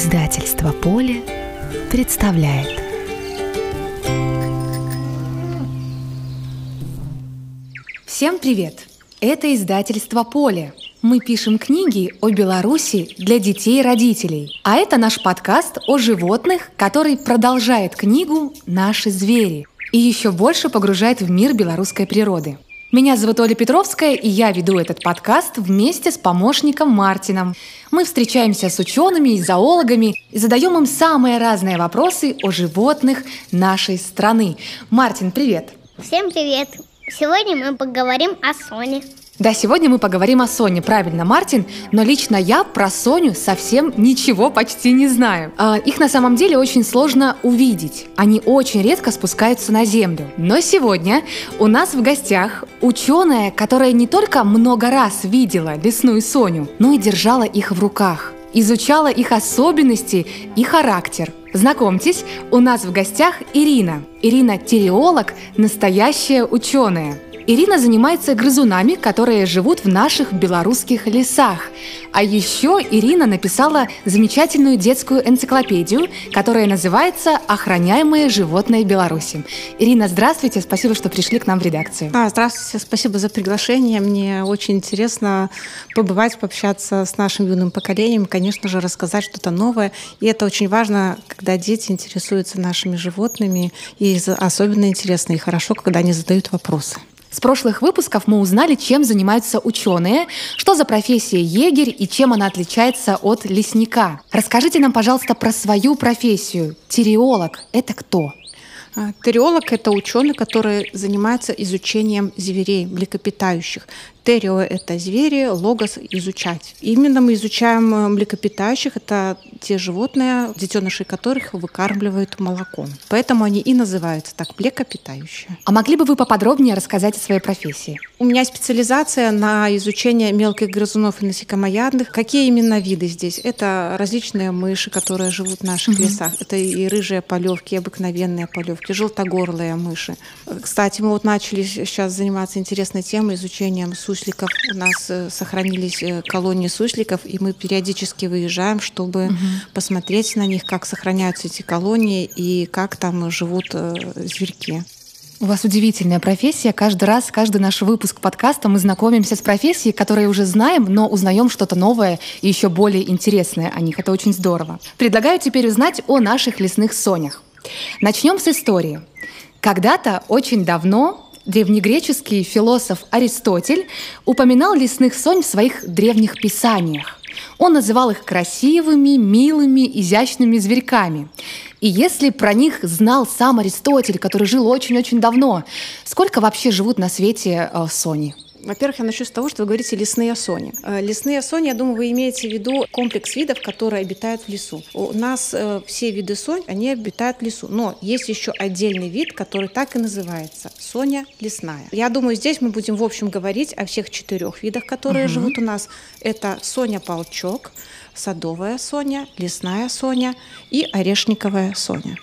Издательство «Поле» представляет Всем привет! Это издательство «Поле». Мы пишем книги о Беларуси для детей и родителей. А это наш подкаст о животных, который продолжает книгу «Наши звери» и еще больше погружает в мир белорусской природы – меня зовут Оля Петровская, и я веду этот подкаст вместе с помощником Мартином. Мы встречаемся с учеными и зоологами и задаем им самые разные вопросы о животных нашей страны. Мартин, привет! Всем привет! Сегодня мы поговорим о Соне. Да, сегодня мы поговорим о Соне, правильно, Мартин, но лично я про Соню совсем ничего почти не знаю. А, их на самом деле очень сложно увидеть. Они очень редко спускаются на землю. Но сегодня у нас в гостях ученая, которая не только много раз видела лесную Соню, но и держала их в руках изучала их особенности и характер. Знакомьтесь, у нас в гостях Ирина. Ирина – тереолог, настоящая ученая. Ирина занимается грызунами, которые живут в наших белорусских лесах. А еще Ирина написала замечательную детскую энциклопедию, которая называется «Охраняемые животные Беларуси». Ирина, здравствуйте, спасибо, что пришли к нам в редакцию. А, здравствуйте, спасибо за приглашение. Мне очень интересно побывать, пообщаться с нашим юным поколением, конечно же, рассказать что-то новое. И это очень важно, когда дети интересуются нашими животными, и особенно интересно и хорошо, когда они задают вопросы. С прошлых выпусков мы узнали, чем занимаются ученые, что за профессия егерь и чем она отличается от лесника. Расскажите нам, пожалуйста, про свою профессию. Тиреолог – это кто? А, Териолог – это ученый, который занимается изучением зверей, млекопитающих. Террио – это звери, логос – изучать. Именно мы изучаем э, млекопитающих – это те животные, детенышей которых выкармливают молоком. Поэтому они и называются так – млекопитающие. А могли бы вы поподробнее рассказать о своей профессии? У меня специализация на изучение мелких грызунов и насекомоядных. Какие именно виды здесь? Это различные мыши, которые живут в наших угу. лесах. Это и рыжие полевки, и обыкновенные полевки, желтогорлые мыши. Кстати, мы вот начали сейчас заниматься интересной темой изучением сусликов. У нас э, сохранились э, колонии сусликов, и мы периодически выезжаем, чтобы угу. посмотреть на них, как сохраняются эти колонии и как там живут э, зверьки. У вас удивительная профессия. Каждый раз, каждый наш выпуск подкаста мы знакомимся с профессией, которые уже знаем, но узнаем что-то новое и еще более интересное о них. Это очень здорово. Предлагаю теперь узнать о наших лесных сонях. Начнем с истории. Когда-то, очень давно, древнегреческий философ Аристотель упоминал лесных сонь в своих древних писаниях. Он называл их красивыми, милыми, изящными зверьками. И если про них знал сам Аристотель, который жил очень-очень давно, сколько вообще живут на свете э, сони? Во-первых, я начну с того, что вы говорите лесные сони. Э, лесные сони, я думаю, вы имеете в виду комплекс видов, которые обитают в лесу. У нас э, все виды сонь, они обитают в лесу. Но есть еще отдельный вид, который так и называется – соня лесная. Я думаю, здесь мы будем в общем говорить о всех четырех видах, которые угу. живут у нас. Это соня-полчок, садовая соня, лесная соня и орешниковая соня.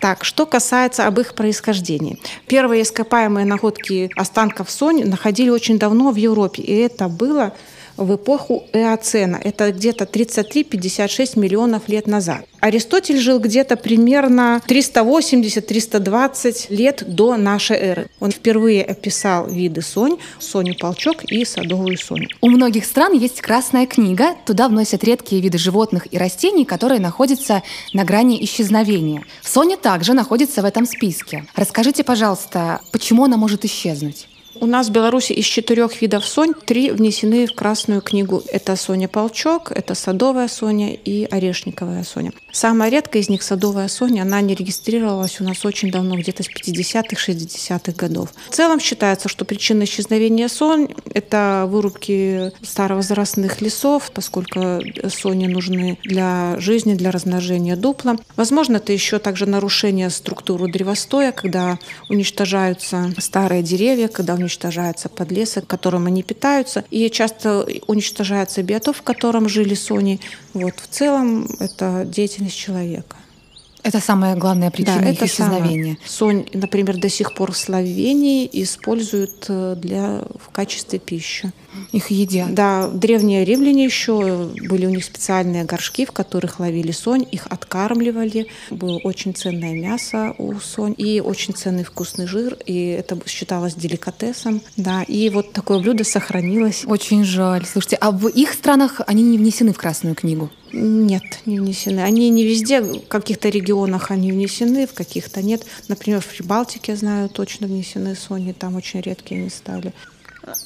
Так, что касается об их происхождении. Первые ископаемые находки останков Сони находили очень давно в Европе, и это было в эпоху Эоцена. Это где-то 33-56 миллионов лет назад. Аристотель жил где-то примерно 380-320 лет до нашей эры. Он впервые описал виды сонь, соню-полчок и садовую соню. У многих стран есть красная книга. Туда вносят редкие виды животных и растений, которые находятся на грани исчезновения. Соня также находится в этом списке. Расскажите, пожалуйста, почему она может исчезнуть? У нас в Беларуси из четырех видов сонь три внесены в Красную книгу. Это Соня Полчок, это садовая Соня и орешниковая Соня. Самая редкая из них садовая Соня, она не регистрировалась у нас очень давно, где-то с 50-х, 60-х годов. В целом считается, что причина исчезновения сонь – это вырубки старовозрастных лесов, поскольку сони нужны для жизни, для размножения дупла. Возможно, это еще также нарушение структуры древостоя, когда уничтожаются старые деревья, когда уничтожаются уничтожается подлесок, которым они питаются, и часто уничтожается биотоп, в котором жили сони. Вот, в целом это деятельность человека. Это самая главная причина да, их это исчезновения. Самое. Сонь, например, до сих пор в Словении используют э, для, в качестве пищи. Их едят. Да, древние римляне еще были у них специальные горшки, в которых ловили сонь, их откармливали. Было очень ценное мясо у сонь и очень ценный вкусный жир, и это считалось деликатесом. Да, и вот такое блюдо сохранилось. Очень жаль. Слушайте, а в их странах они не внесены в Красную книгу? Нет, не внесены. Они не везде, в каких-то регионах они внесены, в каких-то нет. Например, в Прибалтике, знаю, точно внесены сони, там очень редкие они стали.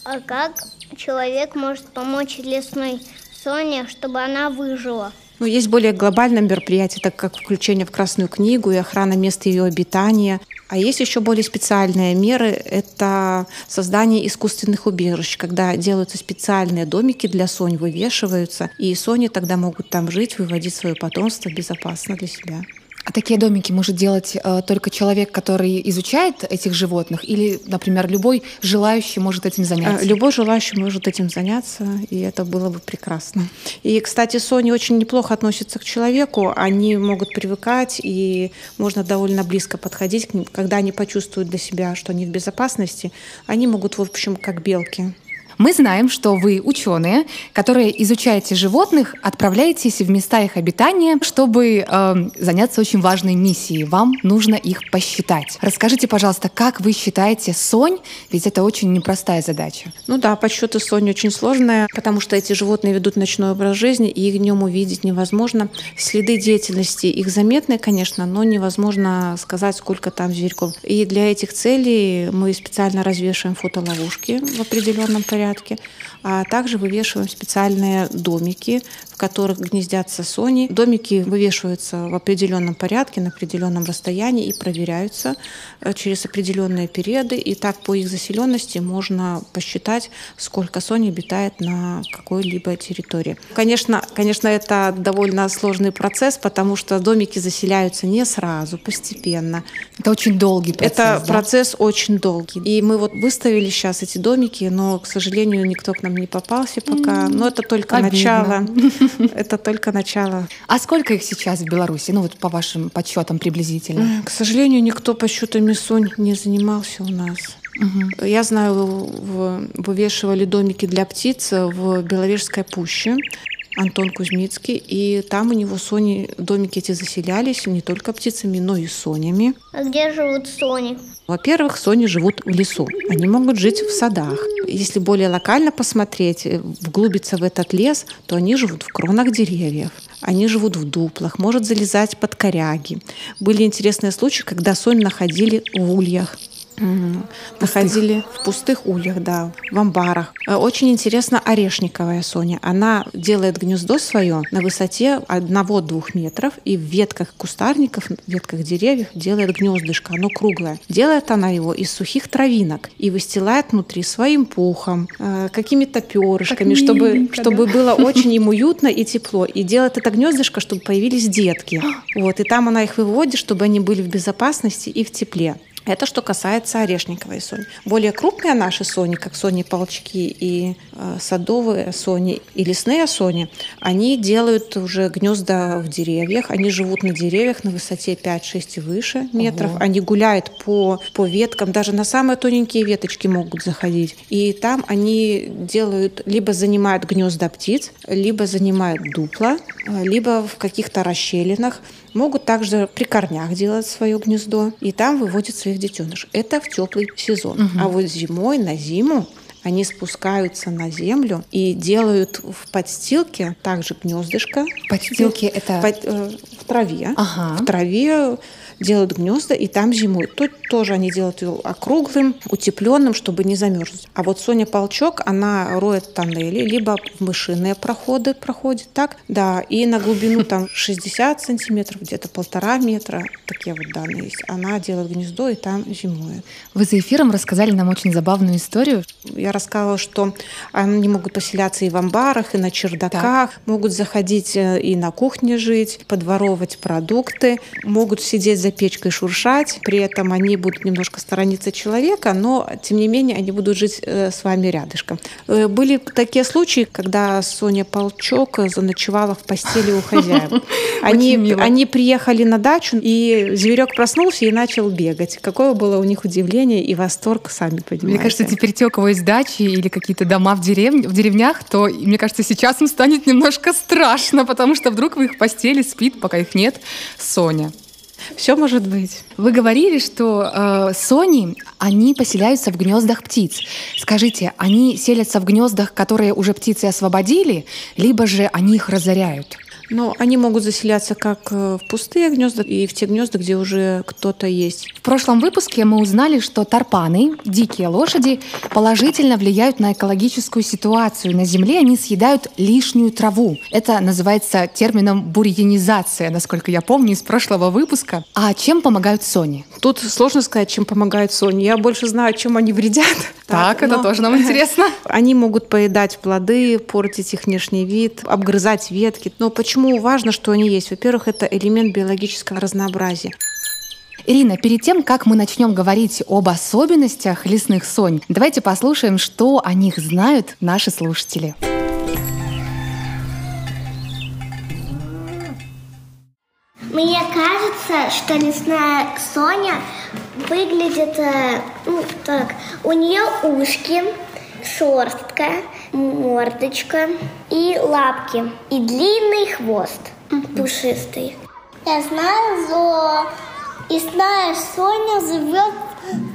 А как человек может помочь лесной Соне, чтобы она выжила? Ну, есть более глобальное мероприятие, так как включение в Красную книгу и охрана места ее обитания. А есть еще более специальные меры. Это создание искусственных убежищ, когда делаются специальные домики для сонь, вывешиваются, и сони тогда могут там жить, выводить свое потомство безопасно для себя. А такие домики может делать э, только человек, который изучает этих животных, или, например, любой желающий может этим заняться? Э, любой желающий может этим заняться, и это было бы прекрасно. И, кстати, сони очень неплохо относятся к человеку, они могут привыкать, и можно довольно близко подходить к ним. Когда они почувствуют для себя, что они в безопасности, они могут, в общем, как белки, мы знаем, что вы ученые, которые изучаете животных, отправляетесь в места их обитания, чтобы э, заняться очень важной миссией. Вам нужно их посчитать. Расскажите, пожалуйста, как вы считаете сонь? Ведь это очень непростая задача. Ну да, подсчеты сонь очень сложная, потому что эти животные ведут ночной образ жизни, и их днем увидеть невозможно. Следы деятельности их заметны, конечно, но невозможно сказать, сколько там зверьков. И для этих целей мы специально развешиваем фотоловушки в определенном порядке порядке, а также вывешиваем специальные домики, в которых гнездятся сони. Домики вывешиваются в определенном порядке, на определенном расстоянии и проверяются э, через определенные периоды. И так по их заселенности можно посчитать, сколько сони обитает на какой-либо территории. Конечно, конечно, это довольно сложный процесс, потому что домики заселяются не сразу, постепенно. Это очень долгий процесс. Это да? процесс очень долгий. И мы вот выставили сейчас эти домики, но, к сожалению, сожалению, никто к нам не попался пока. Но это только Обидно. начало. Это только начало. А сколько их сейчас в Беларуси? Ну вот по вашим подсчетам приблизительно. К сожалению, никто по счетам сонь не занимался у нас. Угу. Я знаю, вывешивали домики для птиц в Беловежской пуще. Антон Кузьмицкий, и там у него сони, домики эти заселялись не только птицами, но и сонями. А где живут сони? Во-первых, сони живут в лесу. Они могут жить в садах. Если более локально посмотреть, э, вглубиться в этот лес, то они живут в кронах деревьев. Они живут в дуплах, может залезать под коряги. Были интересные случаи, когда сонь находили в ульях. Угу. Находили в пустых ульях, да, в амбарах. Э, очень интересно орешниковая Соня. Она делает гнездо свое на высоте 1-2 метров и в ветках кустарников, в ветках деревьев делает гнездышко. Оно круглое. Делает она его из сухих травинок и выстилает внутри своим пухом, э, какими-то перышками, чтобы, чтобы было очень им уютно и тепло. И делает это гнездышко, чтобы появились детки. Вот, и там она их выводит, чтобы они были в безопасности и в тепле. Это что касается орешниковой сони. Более крупные наши сони, как сони полчки и э, садовые сони и лесные сони, они делают уже гнезда в деревьях. Они живут на деревьях на высоте 5-6 и выше метров. Ого. Они гуляют по, по веткам, даже на самые тоненькие веточки могут заходить. И там они делают, либо занимают гнезда птиц, либо занимают дупла, э, либо в каких-то расщелинах. Могут также при корнях делать свое гнездо, и там выводят своих детенышей. Это в теплый сезон. Угу. А вот зимой, на зиму, они спускаются на землю и делают в подстилке также гнездышко. Подстилки это Под, э, в траве. Ага. В траве делают гнезда и там зимуют. Тут тоже они делают его округлым, утепленным, чтобы не замерзнуть. А вот Соня Полчок, она роет тоннели, либо в мышиные проходы проходит, так? Да, и на глубину там 60 сантиметров, где-то полтора метра, такие вот данные есть. Она делает гнездо и там зимует. Вы за эфиром рассказали нам очень забавную историю. Я рассказывала, что они могут поселяться и в амбарах, и на чердаках, так. могут заходить э, и на кухне жить, подворовывать продукты, могут сидеть за печкой шуршать, при этом они будут немножко сторониться человека, но тем не менее они будут жить э, с вами рядышком. Э, были такие случаи, когда Соня Полчок заночевала в постели у хозяев. Они, они приехали на дачу, и зверек проснулся и начал бегать. Какое было у них удивление и восторг, сами понимаете. Мне кажется, теперь те, у кого есть дачи или какие-то дома в, деревне, в деревнях, то, мне кажется, сейчас им станет немножко страшно, потому что вдруг в их постели спит, пока их нет, Соня. Все может быть. Вы говорили, что э, сони, они поселяются в гнездах птиц. Скажите, они селятся в гнездах, которые уже птицы освободили, либо же они их разоряют? Но они могут заселяться как э, в пустые гнезда и в те гнезда, где уже кто-то есть. В прошлом выпуске мы узнали, что тарпаны, дикие лошади, положительно влияют на экологическую ситуацию. На Земле они съедают лишнюю траву. Это называется термином бурьянизация, насколько я помню, из прошлого выпуска. А чем помогают сони? Тут сложно сказать, чем помогают сони. Я больше знаю, чем они вредят. Так, так это но... тоже нам интересно. Они могут поедать плоды, портить их внешний вид, обгрызать ветки. Но почему Почему важно, что они есть? Во-первых, это элемент биологического разнообразия. Ирина, перед тем, как мы начнем говорить об особенностях лесных сонь, давайте послушаем, что о них знают наши слушатели. Мне кажется, что лесная Соня выглядит э, ну, так. У нее ушки, шерстка, мордочка и лапки, и длинный хвост пушистый. Я знаю, что знаю, Соня живет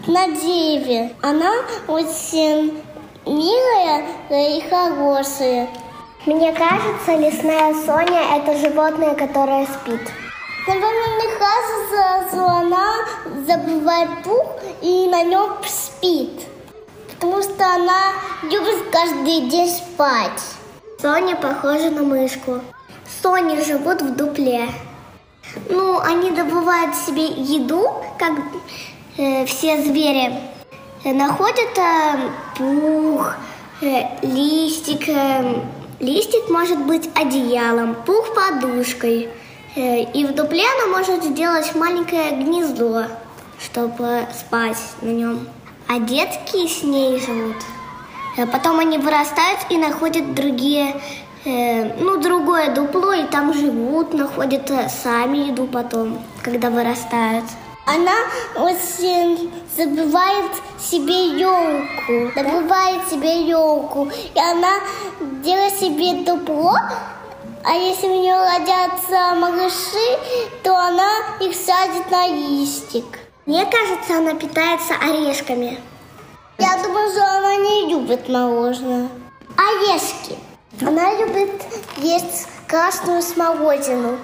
на дереве. Она очень милая и хорошая. Мне кажется, лесная Соня – это животное, которое спит. Наверное, мне кажется, что она забывает пух и на нем спит потому что она любит каждый день спать. Соня похожа на мышку. Сони живут в дупле. Ну, они добывают себе еду, как э, все звери. Э, находят э, пух, э, листик. Э, листик может быть одеялом, пух подушкой. Э, и в дупле она может сделать маленькое гнездо, чтобы спать на нем а детки с ней живут. Э, потом они вырастают и находят другие, э, ну, другое дупло, и там живут, находят сами еду потом, когда вырастают. Она очень забывает себе елку, добывает себе елку, и она делает себе дупло, а если у нее родятся малыши, то она их садит на листик. Мне кажется, она питается орешками. Я думаю, что она не любит мороженое. Орешки. Она любит есть красную смородину.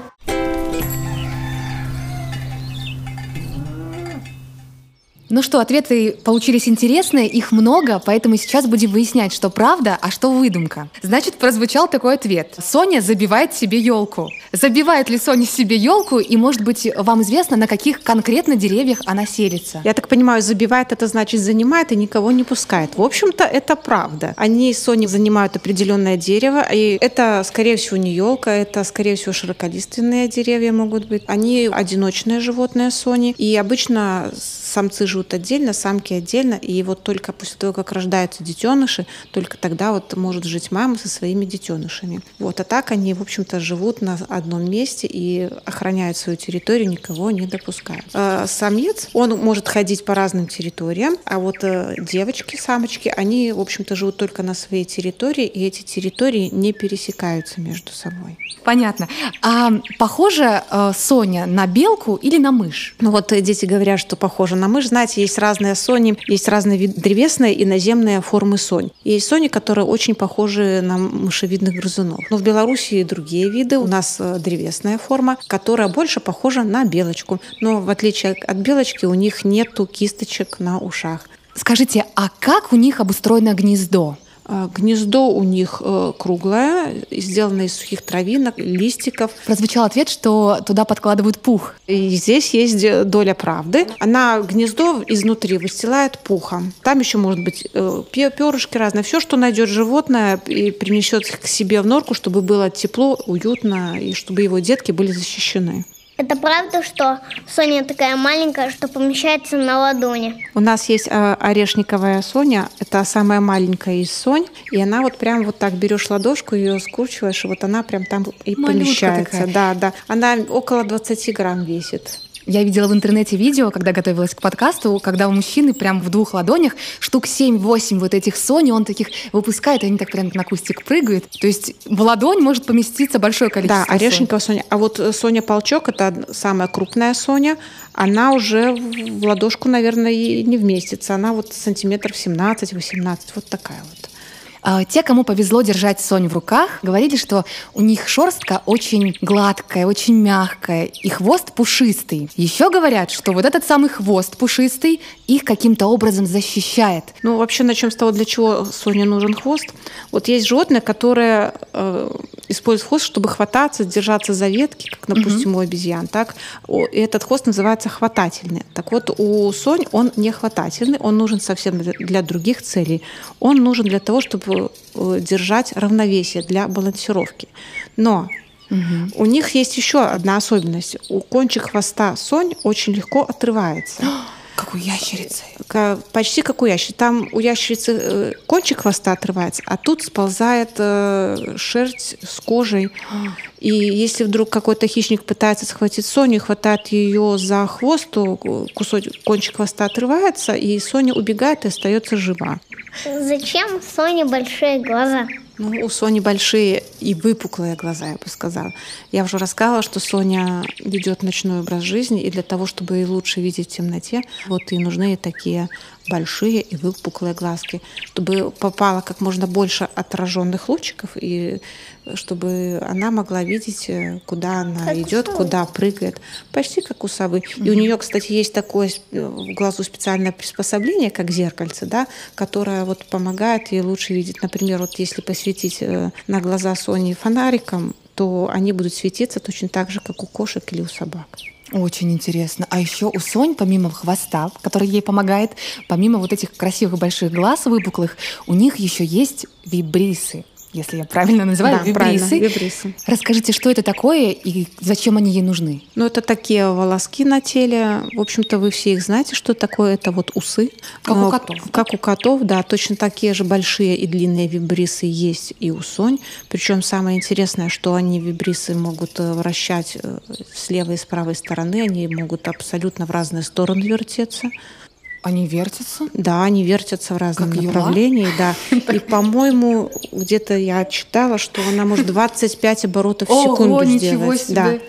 Ну что, ответы получились интересные, их много, поэтому сейчас будем выяснять, что правда, а что выдумка. Значит, прозвучал такой ответ. Соня забивает себе елку. Забивает ли Соня себе елку, и, может быть, вам известно, на каких конкретно деревьях она селится? Я так понимаю, забивает это значит занимает и никого не пускает. В общем-то, это правда. Они, Сони, занимают определенное дерево, и это, скорее всего, не елка, это, скорее всего, широколиственные деревья могут быть. Они одиночные животные Сони, и обычно самцы живут отдельно, самки отдельно, и вот только после того, как рождаются детеныши, только тогда вот может жить мама со своими детенышами. Вот, а так они, в общем-то, живут на одном месте и охраняют свою территорию, никого не допускают. А самец, он может ходить по разным территориям, а вот э, девочки, самочки, они, в общем-то, живут только на своей территории, и эти территории не пересекаются между собой. Понятно. А похоже э, Соня на белку или на мышь? Ну вот дети говорят, что похоже на мышь. Знаете, есть разные сони, есть разные древесные и наземные формы сонь. Есть сони, которые очень похожи на мышевидных грызунов. Но в Беларуси другие виды. У нас э, древесная форма, которая больше похожа на белочку. Но в отличие от белочки у них нету кисточек на ушах. Скажите, а как у них обустроено гнездо? А, гнездо у них э, круглое, сделано из сухих травинок, листиков. Прозвучал ответ, что туда подкладывают пух. И здесь есть э, доля правды. Она гнездо изнутри выстилает пухом. Там еще может быть э, перышки разные. Все, что найдет животное и принесет к себе в норку, чтобы было тепло, уютно, и чтобы его детки были защищены. Это правда, что Соня такая маленькая, что помещается на ладони? У нас есть э, орешниковая Соня, это самая маленькая из Сонь, и она вот прям вот так берешь ладошку, ее скручиваешь, и вот она прям там и Малютка помещается. Такая. Да, да. Она около 20 грамм весит. Я видела в интернете видео, когда готовилась к подкасту, когда у мужчины прям в двух ладонях штук 7-8 вот этих Сони, он таких выпускает, и они так прям на кустик прыгают. То есть в ладонь может поместиться большое количество Да, орешниковая Соня. А вот Соня Полчок, это самая крупная Соня, она уже в ладошку, наверное, и не вместится. Она вот сантиметров 17-18, вот такая вот. А, те, кому повезло держать Сонь в руках, говорили, что у них шерстка очень гладкая, очень мягкая, и хвост пушистый. Еще говорят, что вот этот самый хвост пушистый их каким-то образом защищает. Ну, вообще, начнем с того, для чего Соне нужен хвост. Вот есть животное, которое э, использует хвост, чтобы хвататься, держаться за ветки, как, допустим, угу. у обезьян. Так? И этот хвост называется хватательный. Так вот, у Сонь он не хватательный, он нужен совсем для других целей. Он нужен для того, чтобы э, держать равновесие, для балансировки. Но Угу. У них есть еще одна особенность. У кончик хвоста сонь очень легко отрывается. Как у ящерицы. Почти как у ящерицы. Там у ящерицы э, кончик хвоста отрывается, а тут сползает э, шерсть с кожей. И если вдруг какой-то хищник пытается схватить Соню, хватает ее за хвост, то кусочек, кончик хвоста отрывается, и Соня убегает и остается жива. Зачем Соне большие глаза? Ну, у Сони большие и выпуклые глаза, я бы сказала. Я уже рассказывала, что Соня ведет ночной образ жизни, и для того, чтобы лучше видеть в темноте, вот и нужны такие большие и выпуклые глазки, чтобы попало как можно больше отраженных лучиков, и чтобы она могла видеть, э, куда она как идет, куда прыгает. Почти как у совы. Mm-hmm. И у нее, кстати, есть такое э, в глазу специальное приспособление, как зеркальце, да, которое вот помогает ей лучше видеть. Например, вот если посветить э, на глаза Сони фонариком, то они будут светиться точно так же, как у кошек или у собак. Очень интересно. А еще у Сонь, помимо хвоста, который ей помогает, помимо вот этих красивых больших глаз выпуклых, у них еще есть вибрисы если я правильно называю, да, вибрисы. вибрисы. Расскажите, что это такое и зачем они ей нужны? Ну, это такие волоски на теле. В общем-то, вы все их знаете, что такое. Это вот усы. Как у котов. Как у котов, да. Точно такие же большие и длинные вибрисы есть и у сонь. Причем самое интересное, что они вибрисы могут э, вращать э, с левой и с правой стороны. Они могут абсолютно в разные стороны вертеться. Они вертятся? Да, они вертятся в разном как направлении, да. И, по-моему, где-то я читала, что она может 25 оборотов в секунду Ого, сделать. Да.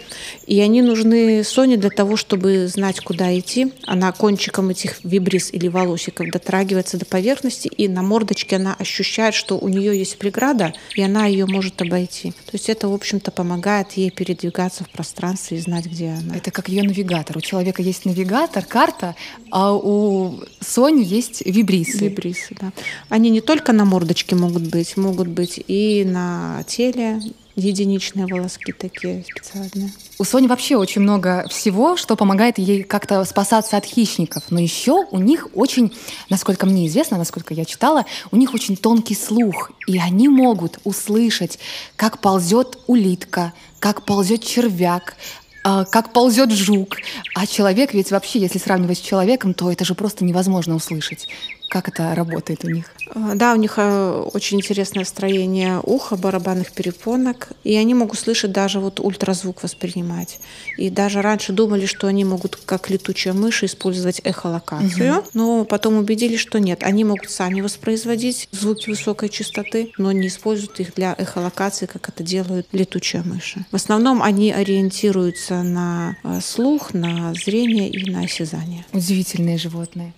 И они нужны Соне для того, чтобы знать, куда идти. Она кончиком этих вибрис или волосиков дотрагивается до поверхности, и на мордочке она ощущает, что у нее есть преграда, и она ее может обойти. То есть это, в общем-то, помогает ей передвигаться в пространстве и знать, где она. Это как ее навигатор. У человека есть навигатор, карта, а у Сони есть вибрисы. Вибрисы, да. Они не только на мордочке могут быть, могут быть и на теле, единичные волоски такие специальные. У Сони вообще очень много всего, что помогает ей как-то спасаться от хищников. Но еще у них очень, насколько мне известно, насколько я читала, у них очень тонкий слух. И они могут услышать, как ползет улитка, как ползет червяк, как ползет жук. А человек ведь вообще, если сравнивать с человеком, то это же просто невозможно услышать. Как это работает у них? А, да, у них э, очень интересное строение уха, барабанных перепонок, и они могут слышать даже вот ультразвук воспринимать. И даже раньше думали, что они могут, как летучая мышь, использовать эхолокацию, угу. но потом убедились, что нет. Они могут сами воспроизводить звуки высокой частоты, но не используют их для эхолокации, как это делают летучие мыши. В основном они ориентируются на э, слух, на зрение и на осязание. Удивительные животные.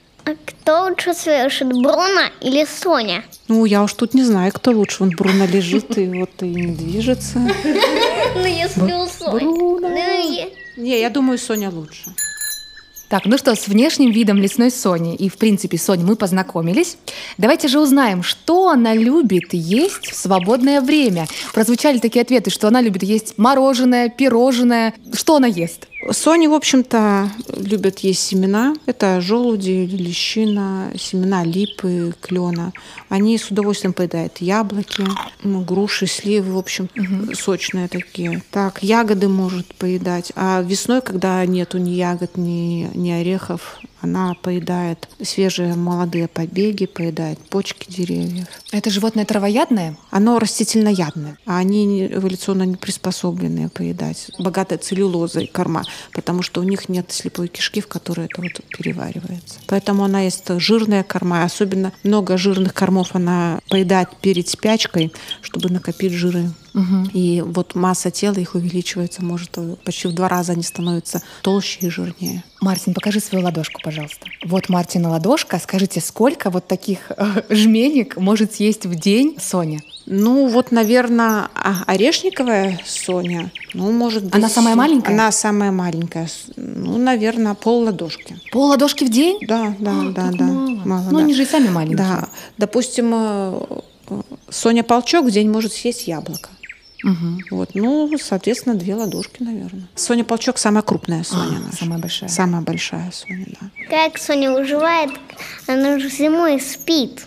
Кто лучше слышит, Бруно или Соня? Ну, я уж тут не знаю, кто лучше. Вон Бруно лежит и вот и не движется. Ну, если у Сони. Бруно. Не, я думаю, Соня лучше. Так, ну что, с внешним видом лесной Сони и, в принципе, Сони мы познакомились. Давайте же узнаем, что она любит есть в свободное время. Прозвучали такие ответы, что она любит есть мороженое, пирожное. Что она ест? Сони, в общем-то, любят есть семена. Это желуди, лещина, семена липы, клена. Они с удовольствием поедают яблоки, ну, груши, сливы, в общем, угу. сочные такие. Так, ягоды может поедать. А весной, когда нету ни ягод, ни, ни орехов, она поедает свежие молодые побеги, поедает почки деревьев. Это животное травоядное? Оно растительноядное, а они эволюционно не приспособленные поедать. Богатая целлюлозой корма, потому что у них нет слепой кишки, в которой это вот переваривается. Поэтому она есть жирная корма, особенно много жирных кормов она поедает перед спячкой, чтобы накопить жиры. Угу. И вот масса тела их увеличивается, может, почти в два раза они становятся толще и жирнее. Мартин, покажи свою ладошку, пожалуйста. Вот Мартина ладошка. Скажите, сколько вот таких э, жменек может съесть в день Соня? Ну, вот, наверное, а, орешниковая Соня, ну, может быть... Она самая маленькая? Она самая маленькая. Ну, наверное, пол ладошки. Пол ладошки в день? Да, да, а, да, да. Мало. мало ну, да. они же и сами маленькие. Да. Допустим, э, Соня Полчок в день может съесть яблоко. Угу. Вот, ну, соответственно, две ладошки, наверное. Соня Полчок самая крупная Соня а, наша. Самая большая. Самая большая Соня, да. Как Соня выживает, она же зимой спит.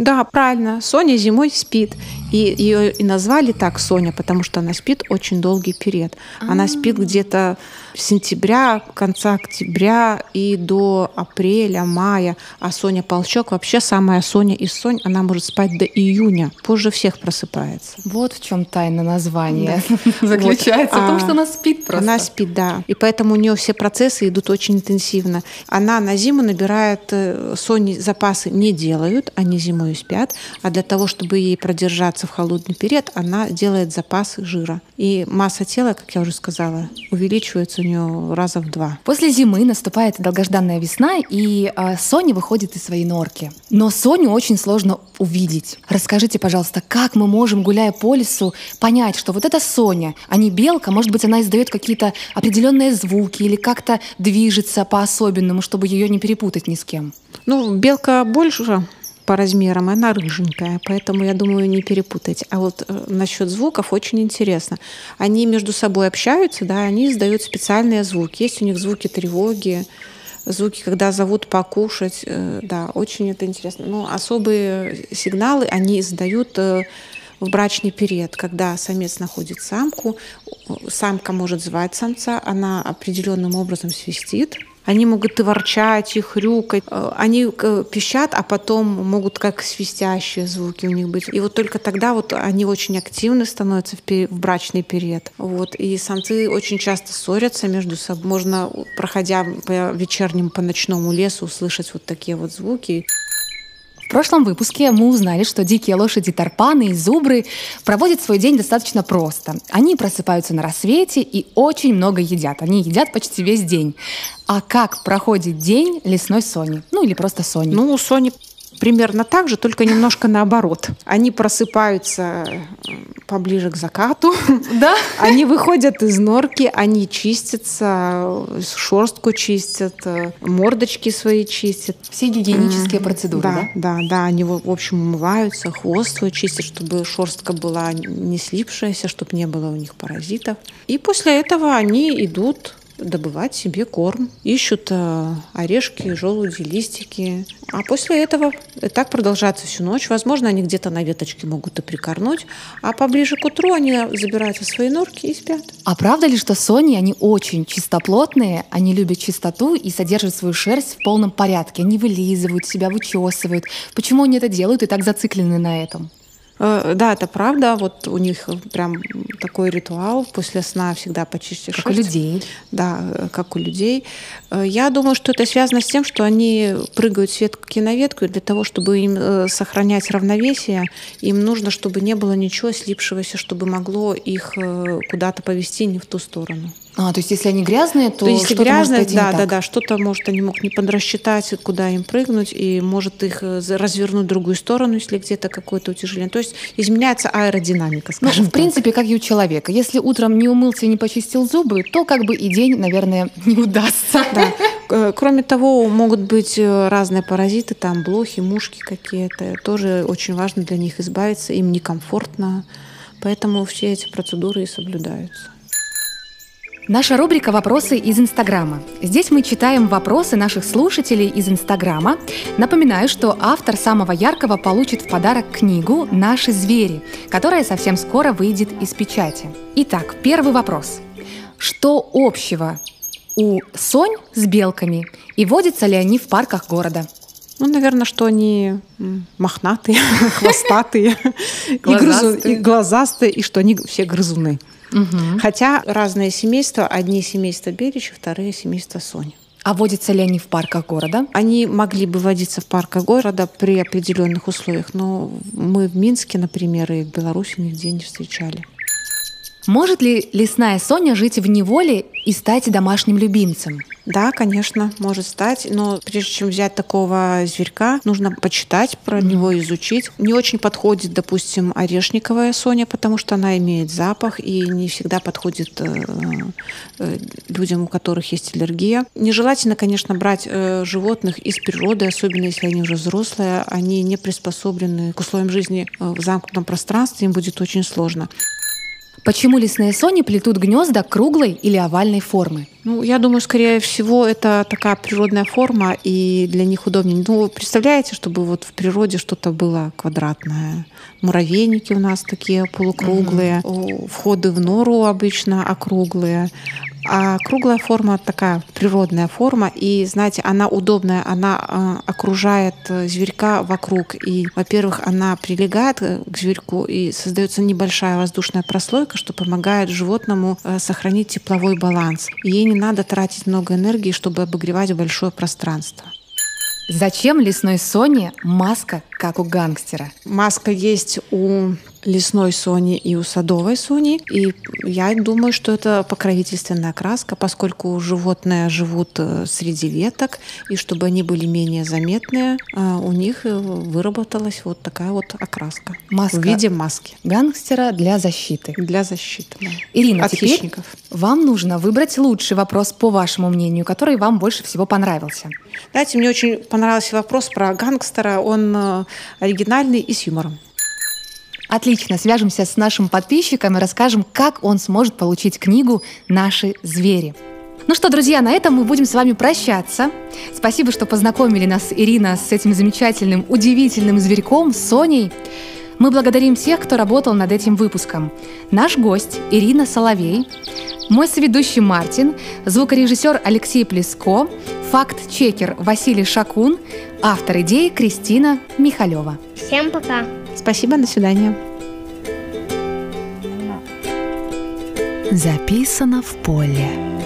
Да, правильно. Соня зимой спит. И ее и назвали так Соня, потому что она спит очень долгий период. Она спит где-то сентября, конца октября и до апреля, мая. А Соня Полчок вообще самая Соня из Сонь, она может спать до июня. Позже всех просыпается. Вот в чем тайна названия заключается. В том, что она спит просто. Она спит, да. И поэтому у нее все процессы идут очень интенсивно. Она на зиму набирает, э, Сони запасы не делают, они зимой спят. А для того, чтобы ей продержаться в холодный период, она делает запасы жира. И масса тела, как я уже сказала, увеличивается у нее раза в два. После зимы наступает долгожданная весна, и э, Соня выходит из своей норки. Но Соню очень сложно увидеть. Расскажите, пожалуйста, как мы можем, гуляя по лесу, понять, что вот это Соня, а не белка? Может быть, она издает какие-то определенные звуки или как-то движется по-особенному, чтобы ее не перепутать ни с кем? Ну, белка больше по размерам, она рыженькая, поэтому, я думаю, не перепутать. А вот э, насчет звуков очень интересно. Они между собой общаются, да, они издают специальные звуки. Есть у них звуки тревоги, звуки, когда зовут покушать, э, да, очень это интересно. Но особые сигналы они издают э, в брачный период, когда самец находит самку, самка может звать самца, она определенным образом свистит, они могут и ворчать, и хрюкать. Э, они э, пищат, а потом могут как свистящие звуки у них быть. И вот только тогда вот они очень активны становятся в, в брачный период. Вот. И самцы очень часто ссорятся между собой. Можно, проходя по вечернему, по ночному лесу, услышать вот такие вот звуки. В прошлом выпуске мы узнали, что дикие лошади тарпаны и зубры проводят свой день достаточно просто. Они просыпаются на рассвете и очень много едят. Они едят почти весь день. А как проходит день лесной Сони? Ну или просто Сони? Ну, Сони примерно так же, только немножко наоборот. Они просыпаются поближе к закату. Да? Они выходят из норки, они чистятся, шерстку чистят, мордочки свои чистят. Все гигиенические процедуры, да? Да, да, да. Они, в общем, умываются, хвост свой чистят, чтобы шерстка была не слипшаяся, чтобы не было у них паразитов. И после этого они идут добывать себе корм. Ищут э, орешки, желуди, листики. А после этого так продолжается всю ночь. Возможно, они где-то на веточке могут и прикорнуть. А поближе к утру они забираются в свои норки и спят. А правда ли, что сони, они очень чистоплотные, они любят чистоту и содержат свою шерсть в полном порядке? Они вылизывают себя, вычесывают. Почему они это делают и так зациклены на этом? Э, да, это правда. Вот у них прям такой ритуал. После сна всегда почистишь Как шерсть. у людей. Да, э, как у людей. Э, я думаю, что это связано с тем, что они прыгают с ветки на ветку, и для того, чтобы им сохранять равновесие, им нужно, чтобы не было ничего слипшегося, чтобы могло их куда-то повести не в ту сторону. А, то есть если они грязные, то, то если грязные, может да, да, да, что-то может они могут не подрасчитать, куда им прыгнуть, и может их э, развернуть в другую сторону, если где-то какое-то утяжеление. То есть изменяется аэродинамика, скажем Ну, в так. принципе, как и у человека. Если утром не умылся и не почистил зубы, то как бы и день, наверное, не удастся. Да. Э, кроме того, могут быть э, разные паразиты, там блохи, мушки какие-то. Тоже очень важно для них избавиться, им некомфортно. Поэтому все эти процедуры и соблюдаются. Наша рубрика «Вопросы из Инстаграма». Здесь мы читаем вопросы наших слушателей из Инстаграма. Напоминаю, что автор самого яркого получит в подарок книгу «Наши звери», которая совсем скоро выйдет из печати. Итак, первый вопрос. Что общего у сонь с белками и водятся ли они в парках города? Ну, наверное, что они мохнатые, хвостатые, и глазастые, и что они все грызуны. Угу. Хотя разные семейства, одни семейства Берича, вторые семейства Сони. А водятся ли они в парках города? Они могли бы водиться в парках города при определенных условиях, но мы в Минске, например, и в Беларуси нигде не встречали. Может ли лесная Соня жить в неволе и стать домашним любимцем? Да, конечно, может стать, но прежде чем взять такого зверька, нужно почитать про него, изучить. Не очень подходит, допустим, орешниковая Соня, потому что она имеет запах и не всегда подходит э, э, людям, у которых есть аллергия. Нежелательно, конечно, брать э, животных из природы, особенно если они уже взрослые, они не приспособлены к условиям жизни в замкнутом пространстве, им будет очень сложно. Почему лесные сони плетут гнезда круглой или овальной формы? Ну, я думаю, скорее всего, это такая природная форма, и для них удобнее. Ну, представляете, чтобы вот в природе что-то было квадратное. Муравейники у нас такие полукруглые, угу. входы в нору обычно округлые. А круглая форма такая природная форма, и, знаете, она удобная, она э, окружает зверька вокруг. И, во-первых, она прилегает э, к зверьку, и создается небольшая воздушная прослойка, что помогает животному э, сохранить тепловой баланс. Ей не надо тратить много энергии, чтобы обогревать большое пространство. Зачем лесной Соне маска, как у гангстера? Маска есть у лесной сони и у садовой сони. И я думаю, что это покровительственная краска, поскольку животные живут э, среди веток, и чтобы они были менее заметные, э, у них э, выработалась вот такая вот окраска Маска в виде маски. Гангстера для защиты. Для защиты, да. Ирина, От теперь хищников. вам нужно выбрать лучший вопрос, по вашему мнению, который вам больше всего понравился. Знаете, мне очень понравился вопрос про гангстера. Он оригинальный и с юмором. Отлично, свяжемся с нашим подписчиком и расскажем, как он сможет получить книгу «Наши звери». Ну что, друзья, на этом мы будем с вами прощаться. Спасибо, что познакомили нас, Ирина, с этим замечательным, удивительным зверьком, Соней. Мы благодарим всех, кто работал над этим выпуском. Наш гость Ирина Соловей, мой соведущий Мартин, звукорежиссер Алексей Плеско, факт-чекер Василий Шакун, автор идеи Кристина Михалева. Всем пока! Спасибо, до свидания. Записано в поле.